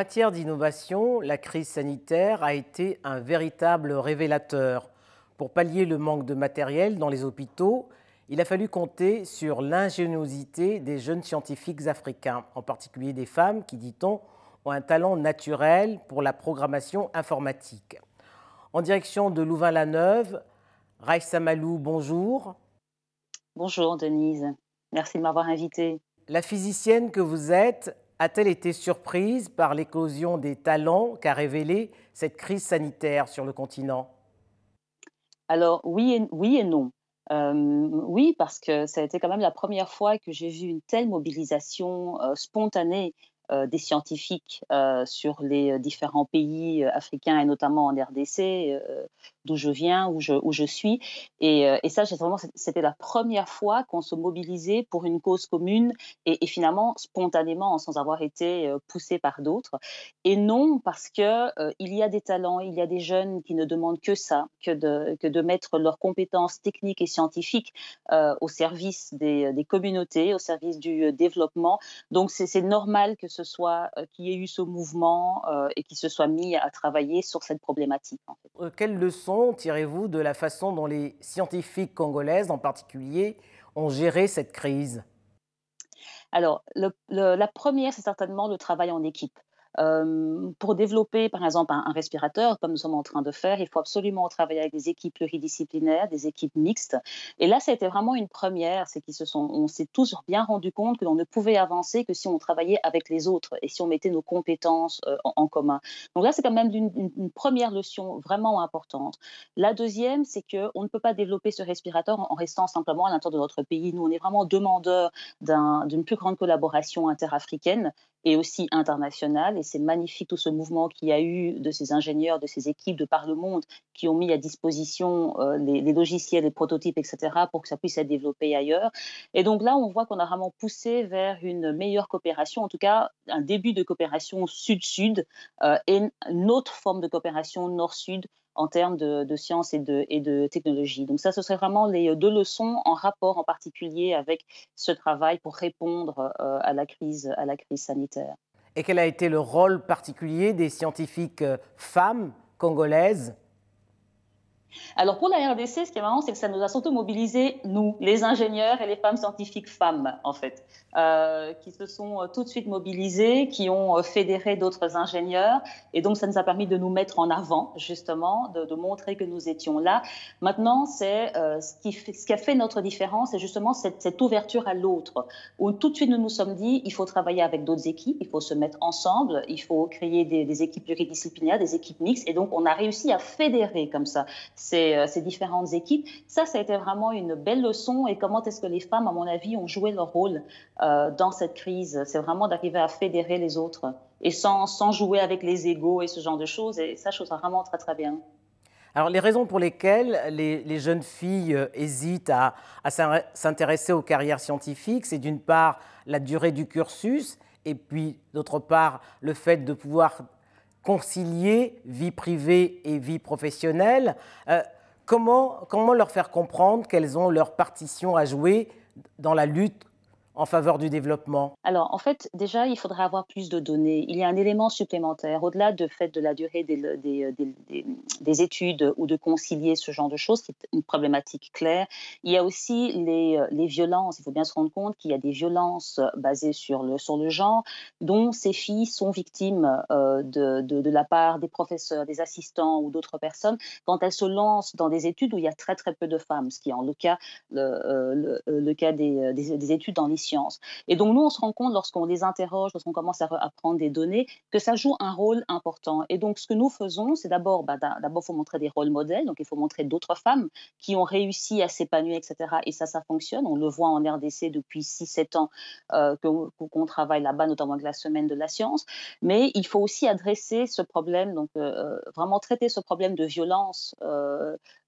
En matière d'innovation, la crise sanitaire a été un véritable révélateur. Pour pallier le manque de matériel dans les hôpitaux, il a fallu compter sur l'ingéniosité des jeunes scientifiques africains, en particulier des femmes qui, dit-on, ont un talent naturel pour la programmation informatique. En direction de Louvain-la-Neuve, Raïssa Malou, bonjour. Bonjour Denise, merci de m'avoir invitée. La physicienne que vous êtes a-t-elle été surprise par l'éclosion des talents qu'a révélé cette crise sanitaire sur le continent? Alors oui et, oui et non. Euh, oui, parce que ça a été quand même la première fois que j'ai vu une telle mobilisation euh, spontanée euh, des scientifiques sur les différents pays africains et notamment en RDC, d'où je viens, où je, où je suis. Et, et ça, vraiment, c'était la première fois qu'on se mobilisait pour une cause commune et, finalement spontanément, sans avoir été poussé par d'autres. Et non parce que il y a des talents, il y a des jeunes qui ne demandent que ça, que de, que de mettre leurs compétences techniques et scientifiques au service des, des, communautés, au service du développement. Donc c'est normal que ce soit euh, qu'il y ait eu ce mouvement euh, et qu'il se soit mis à travailler sur cette problématique. Euh, quelles leçons tirez-vous de la façon dont les scientifiques congolaises, en particulier, ont géré cette crise? Alors, la première, c'est certainement le travail en équipe pour développer, par exemple, un, respirateur, comme nous sommes en train de faire, il faut absolument travailler avec des équipes pluridisciplinaires, des équipes mixtes. Et là, ça a été vraiment une première, c'est qu'on se sont, on s'est tous bien rendu compte que l'on ne pouvait avancer que si on travaillait avec les autres et si on mettait nos compétences en, commun. Donc là, c'est quand même une, première leçon vraiment importante. La deuxième, c'est qu'on ne peut pas développer ce respirateur en, restant simplement à l'intérieur de notre pays. Nous, on est vraiment demandeurs d'une plus grande collaboration interafricaine et aussi internationale. Et c'est magnifique tout ce mouvement qu'il y a eu de ces ingénieurs, de ces équipes de par le monde qui ont mis à disposition euh, les, logiciels, les prototypes, etc., pour que ça puisse être développé ailleurs. Et donc là, on voit qu'on a vraiment poussé vers une meilleure coopération, en tout cas un début de coopération sud-sud euh, et une autre forme de coopération nord-sud en termes de, sciences et de, et de. Donc ça, ce serait vraiment les deux leçons en rapport en particulier avec ce travail pour répondre euh, à, la crise, à la crise sanitaire. Et quel a été le rôle particulier des scientifiques euh, femmes congolaises alors pour la RDC, ce qui est marrant, c'est que ça nous a surtout mobilisé, nous, les ingénieurs et les femmes scientifiques femmes, en fait, euh, qui se sont euh, tout de suite mobilisés, qui ont euh, fédéré d'autres ingénieurs. Et donc, ça nous a permis de nous mettre en avant, justement, de, montrer que nous étions là. Maintenant, c'est ce, qui a fait notre différence, c'est justement cette, ouverture à l'autre, où tout de suite nous nous sommes dit, il faut travailler avec d'autres équipes, il faut se mettre ensemble, il faut créer des équipes pluridisciplinaires, des équipes mixtes. Et donc, on a réussi à fédérer comme ça euh, ces, différentes équipes. Ça, ça a été vraiment une belle leçon. Et comment est-ce que les femmes, à mon avis, ont joué leur rôle euh, dans cette crise? C'est vraiment d'arriver à fédérer les autres et sans, sans jouer avec les égaux et ce genre de choses. Et ça, je trouve ça vraiment très, très bien. Alors, les raisons pour lesquelles les, jeunes filles euh, hésitent à, à s'intéresser aux carrières scientifiques, c'est d'une part la durée du cursus et puis d'autre part le fait de pouvoir concilier vie privée et vie professionnelle. Euh, comment, comment leur faire comprendre qu'elles ont leur partition à jouer dans la lutte en faveur du développement? Alors, en fait, déjà, il faudrait avoir plus de données. Il y a un élément supplémentaire, au-delà de fait de la durée des, des, des, des, études ou de concilier ce genre de choses, qui est une problématique claire. Il y a aussi les, les violences. Il faut bien se rendre compte qu'il y a des violences basées sur le, sur le genre, dont ces filles sont victimes euh, de, de, la part des professeurs, des assistants ou d'autres personnes quand elles se lancent dans des études où il y a très très peu de femmes, ce qui est en le cas, le, euh, le, cas des, des, études dans et donc, nous, on se rend compte lorsqu'on les interroge, lorsqu'on commence à, prendre des données, que ça joue un rôle important. Et donc, ce que nous faisons, c'est d'abord, bah, d'abord, il faut montrer des rôles modèles. Donc, il faut montrer d'autres femmes qui ont réussi à s'épanouir, etc. Et ça, ça fonctionne. On le voit en RDC depuis 6-7 ans euh, qu'on travaille là-bas, notamment avec la semaine de la science. Mais il faut aussi adresser ce problème, donc euh, euh, vraiment traiter ce problème de violence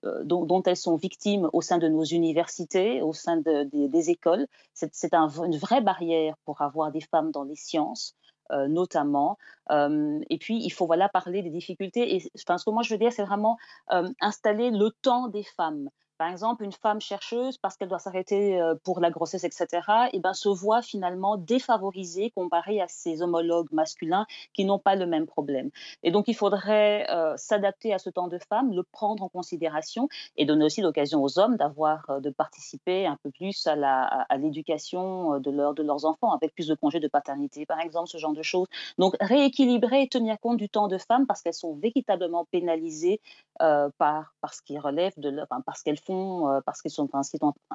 dont, elles sont victimes au sein de nos universités, au sein des écoles. C'est un une vraie barrière pour avoir des femmes dans les sciences. Euh, notamment. Euh, et puis, il faut voilà, parler des difficultés. Et enfin, ce que moi, je veux dire, c'est vraiment euh, installer le temps des femmes. Par exemple, une femme chercheuse, parce qu'elle doit s'arrêter euh, pour la grossesse, etc., et eh ben, se voit finalement défavorisée comparée à ses homologues masculins qui n'ont pas le même problème. Et donc, il faudrait euh, s'adapter à ce temps de femme, le prendre en considération et donner aussi l'occasion aux hommes d'avoir, euh, de participer un peu plus à l'éducation de, leur, de leurs enfants, avec plus de congés de paternité, par exemple, ce genre de choses. Donc, rééquilibrer et tenir compte du temps de femme parce qu'elles sont véritablement pénalisées par, par ce relève de parce qu'elles font, euh, parce qu'ils sont,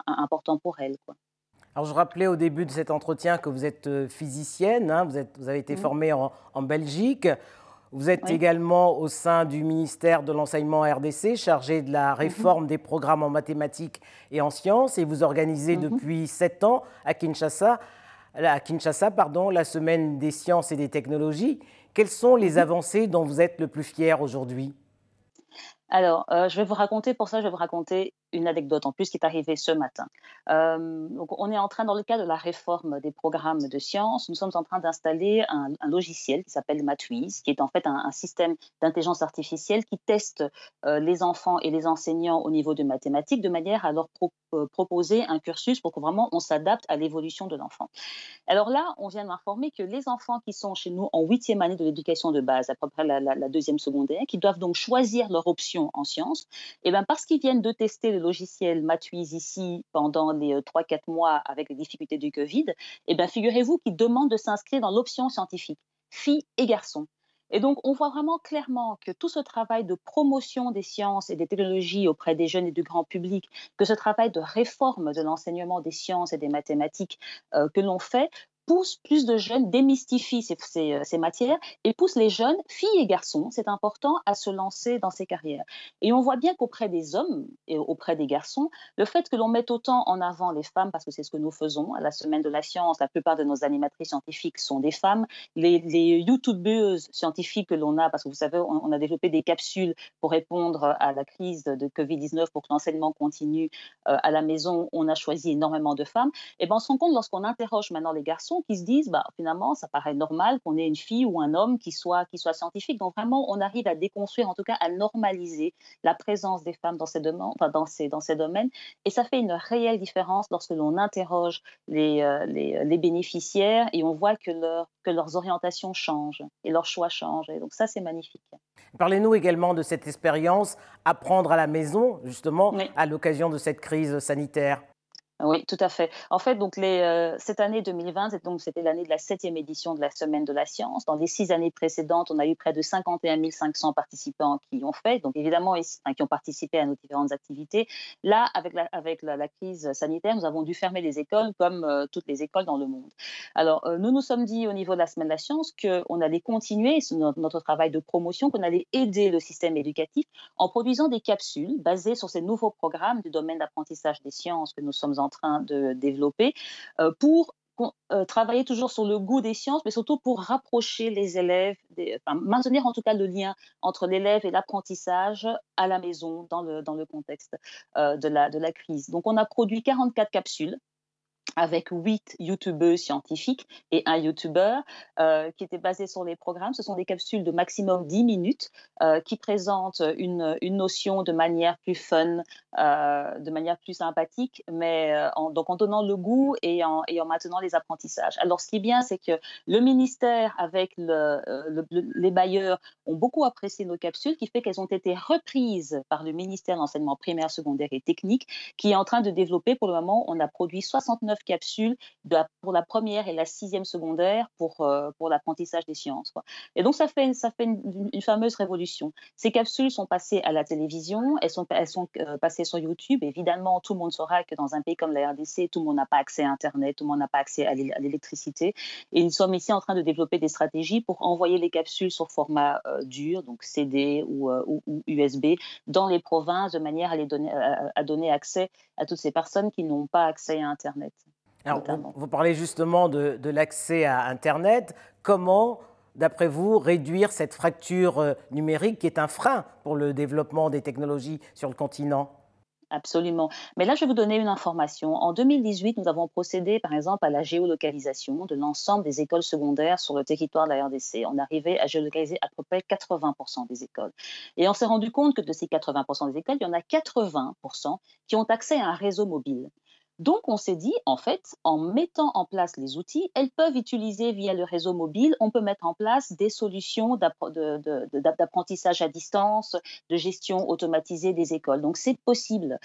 importants pour elles. Quoi. Alors, je rappelais au début de cet entretien que vous êtes euh, physicienne, hein, vous, êtes, vous, avez été mmh. formée en, Belgique. Vous êtes également au sein du ministère de l'enseignement RDC, chargé de la mmh réforme des programmes en mathématiques et en sciences, et vous organisez mmh depuis sept ans à Kinshasa, à Kinshasa pardon, la semaine des sciences et des technologies. Quelles sont les avancées dont vous êtes le plus fier aujourd'hui? Alors, euh, je vais vous raconter, pour ça, je vais vous raconter une anecdote en plus qui est arrivée ce matin. Euh, donc, on est en train, dans le cadre de la réforme des programmes de sciences, nous sommes en train d'installer un, logiciel qui s'appelle Matwiz, qui est en fait un, système d'intelligence artificielle qui teste euh, les enfants et les enseignants au niveau de mathématiques de manière à leur euh, proposer un cursus pour que on s'adapte à l'évolution de l'enfant. Alors là, on vient de m'informer que les enfants qui sont chez nous en huitième année de l'éducation de base, à peu près la, la, deuxième secondaire, qui doivent donc choisir leur option en sciences, et eh bien parce qu'ils viennent de tester le logiciel Matwiz ici pendant les 3-4 euh, mois avec les difficultés du Covid, eh bien, figurez-vous qu'ils demandent de s'inscrire dans l'option scientifique, filles et garçons. Et donc, on voit vraiment clairement que tout ce travail de promotion des sciences et des technologies auprès des jeunes et du grand public, que ce travail de réforme de l'enseignement des sciences et des mathématiques euh, que l'on fait, pousse plus de jeunes, démystifie ces, euh, ces, matières et pousse les jeunes, filles et garçons, c'est important, à se lancer dans ces carrières. Et on voit bien qu'auprès des hommes et auprès des garçons, le fait que l'on mette autant en avant les femmes, parce que c'est ce que nous faisons à la Semaine de la Science, la plupart de nos animatrices scientifiques sont des femmes, les, les youtubeuses scientifiques que l'on a, parce que vous savez, on, a développé des capsules pour répondre à la crise de Covid-19 pour que l'enseignement continue euh, à la maison, on a choisi énormément de femmes. Et ben on se rend compte lorsqu'on interroge maintenant les garçons, qui se disent, bah, finalement, ça paraît normal qu'on ait une fille ou un homme qui soit, qui soit scientifique. Donc vraiment, on arrive à déconstruire, en tout cas à normaliser la présence des femmes dans ces, domaines, enfin, dans ces, dans ces domaines. Et ça fait une réelle différence lorsque l'on interroge les, euh, les, les, bénéficiaires et on voit que, leur, que leurs orientations changent et leurs choix changent. Et donc ça, c'est magnifique. Parlez-nous également de cette expérience apprendre à la maison, justement, à l'occasion de cette crise sanitaire. Oui, tout à fait. En fait, donc euh, cette année 2020, donc c'était l'année de la septième édition de la Semaine de la Science. Dans les six années précédentes, on a eu près de 51 500 participants qui ont fait, donc évidemment, qui ont participé à nos différentes activités. Là, avec la, avec la, crise sanitaire, nous avons dû fermer les écoles comme euh, toutes les écoles dans le monde. Alors, euh, nous nous sommes dit au niveau de la Semaine de la Science qu'on allait continuer notre, notre travail de promotion, qu'on allait aider le système éducatif en produisant des capsules basées sur ces nouveaux programmes du domaine d'apprentissage des sciences que nous sommes en train de développer euh, pour euh, travailler toujours sur le goût des sciences, mais surtout pour rapprocher les élèves, maintenir en tout cas le lien entre l'élève et l'apprentissage à la maison dans le, dans le contexte euh, de, la, de la crise. Donc on a produit 44 capsules avec huit youtubeurs scientifiques et un youtubeur euh, qui était basé sur les programmes. Ce sont des capsules de maximum 10 minutes euh, qui présentent une, une, notion de manière plus fun, euh, de manière plus sympathique, mais en, donc en donnant le goût et en, et en, maintenant les apprentissages. Alors ce qui est bien, c'est que le ministère avec le, les bailleurs ont beaucoup apprécié nos capsules, qui fait qu'elles ont été reprises par le ministère de l'enseignement primaire, secondaire et technique, qui est en train de développer, pour le moment, on a produit 69 capsules pour la première et la sixième secondaire pour, euh, pour l'apprentissage des sciences. Et donc, ça fait, ça fait une, fameuse révolution. Ces capsules sont passées à la télévision, elles sont, elles sont euh, passées sur YouTube. Évidemment, tout le monde saura que dans un pays comme la RDC, tout le monde n'a pas accès à Internet, tout le monde n'a pas accès à l'électricité. Et nous sommes ici en train de développer des stratégies pour envoyer les capsules sur format euh, dur, donc CD ou, ou, USB, dans les provinces de manière à, les donner, à donner accès à toutes ces personnes qui n'ont pas accès à Internet vous, parlez justement de, l'accès à Internet. Comment, d'après vous, réduire cette fracture euh, numérique qui est un frein pour le développement des technologies sur le continent? Absolument. Mais là, je vais vous donner une information. En 2018, nous avons procédé, par exemple, à la géolocalisation de l'ensemble des écoles secondaires sur le territoire de la RDC. On arrivait à géolocaliser à peu près 80% des écoles. Et on s'est rendu compte que de ces 80% des écoles, il y en a 80% qui ont accès à un réseau mobile. Donc, on s'est dit, en fait, en mettant en place les outils, elles peuvent utiliser via le réseau mobile, on peut mettre en place des solutions d'apprentissage à distance, de gestion automatisée des écoles. Donc, c'est possible.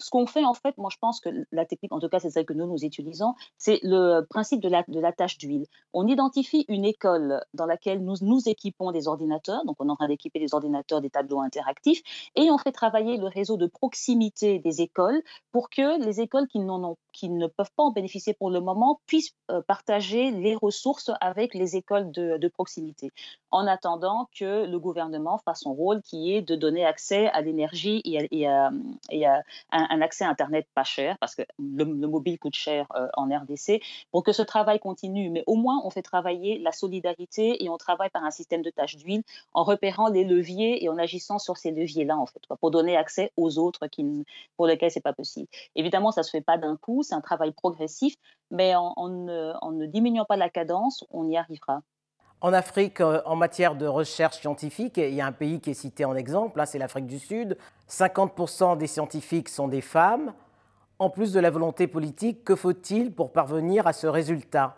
Ce qu'on fait, en fait, moi, je pense que la technique, en tout cas, c'est celle que nous, nous utilisons, c'est le principe de la, tâche d'huile. On identifie une école dans laquelle nous, nous équipons des ordinateurs, donc on est en train d'équiper des ordinateurs, des tableaux interactifs, et on fait travailler le réseau de proximité des écoles pour que les écoles qui, ont, qui ne peuvent pas en bénéficier pour le moment puissent euh, partager les ressources avec les écoles de, proximité, en attendant que le gouvernement fasse son rôle qui est de donner accès à l'énergie et à, et à, et à un, un accès à Internet pas cher, parce que le, mobile coûte cher euh, en RDC, pour que ce travail continue. Mais au moins, on fait travailler la solidarité et on travaille par un système de tâches d'huile en repérant les leviers et en agissant sur ces leviers-là, en fait, pour donner accès aux autres qui, pour lesquels c'est pas possible. Évidemment, ça se fait pas d'un coup, c'est un travail progressif, mais en, en ne diminuant pas la cadence, on y arrivera. En Afrique, euh, en matière de recherche scientifique, il y a un pays qui est cité en exemple, là c'est l'Afrique du Sud. 50% des scientifiques sont des femmes. En plus de la volonté politique, que faut-il pour parvenir à ce résultat?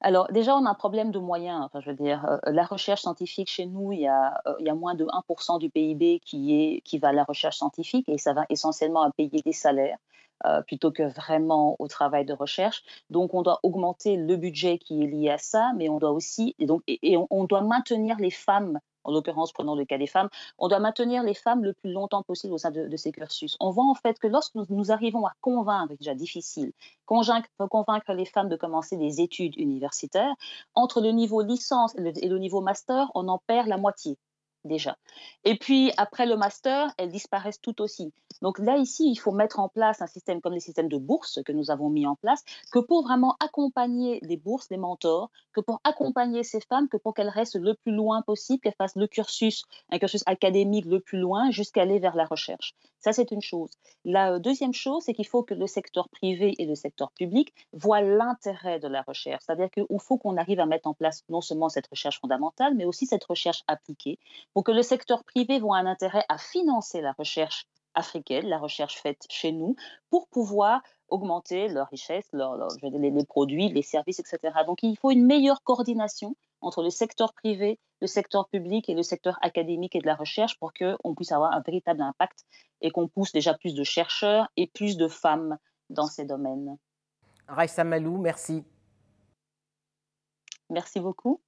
Alors déjà, on a un problème de moyens. Je veux dire, euh, la recherche scientifique chez nous, il y a, euh, moins de 1% du PIB qui va à la recherche scientifique et ça va essentiellement à payer des salaires. Euh, plutôt que vraiment au travail de recherche. Donc, on doit augmenter le budget qui est lié à ça, mais on doit aussi, et, donc, et, on, doit maintenir les femmes en l'occurrence, prenons le cas des femmes, on doit maintenir les femmes le plus longtemps possible au sein de, ces cursus. On voit en fait que lorsque nous, arrivons à convaincre, déjà difficile, convaincre, convaincre les femmes de commencer des études universitaires, entre le niveau licence et le niveau master, on en perd la moitié déjà. Et puis, après le master, elles disparaissent tout aussi. Donc là, ici, il faut mettre en place un système comme les systèmes de bourses que nous avons mis en place, que pour vraiment accompagner les bourses, les mentors, que pour accompagner ces femmes, que pour qu'elles restent le plus loin possible, qu'elles fassent le cursus, un cursus académique le plus loin jusqu'à aller vers la recherche. Ça, c'est une chose. La deuxième chose, c'est qu'il faut que le secteur privé et le secteur public voient l'intérêt de la recherche. C'est-à-dire qu'il faut qu'on arrive à mettre en place non seulement cette recherche fondamentale, mais aussi cette recherche appliquée pour que le secteur privé voit un intérêt à financer la recherche africaine, la recherche faite chez nous, pour pouvoir augmenter leur richesse, les, produits, les services, etc. Donc il faut une meilleure coordination entre le secteur privé, le secteur public et le secteur académique et de la recherche pour qu'on puisse avoir un véritable impact et qu'on pousse déjà plus de chercheurs et plus de femmes dans ces domaines. Raissa Malou, merci. Merci beaucoup.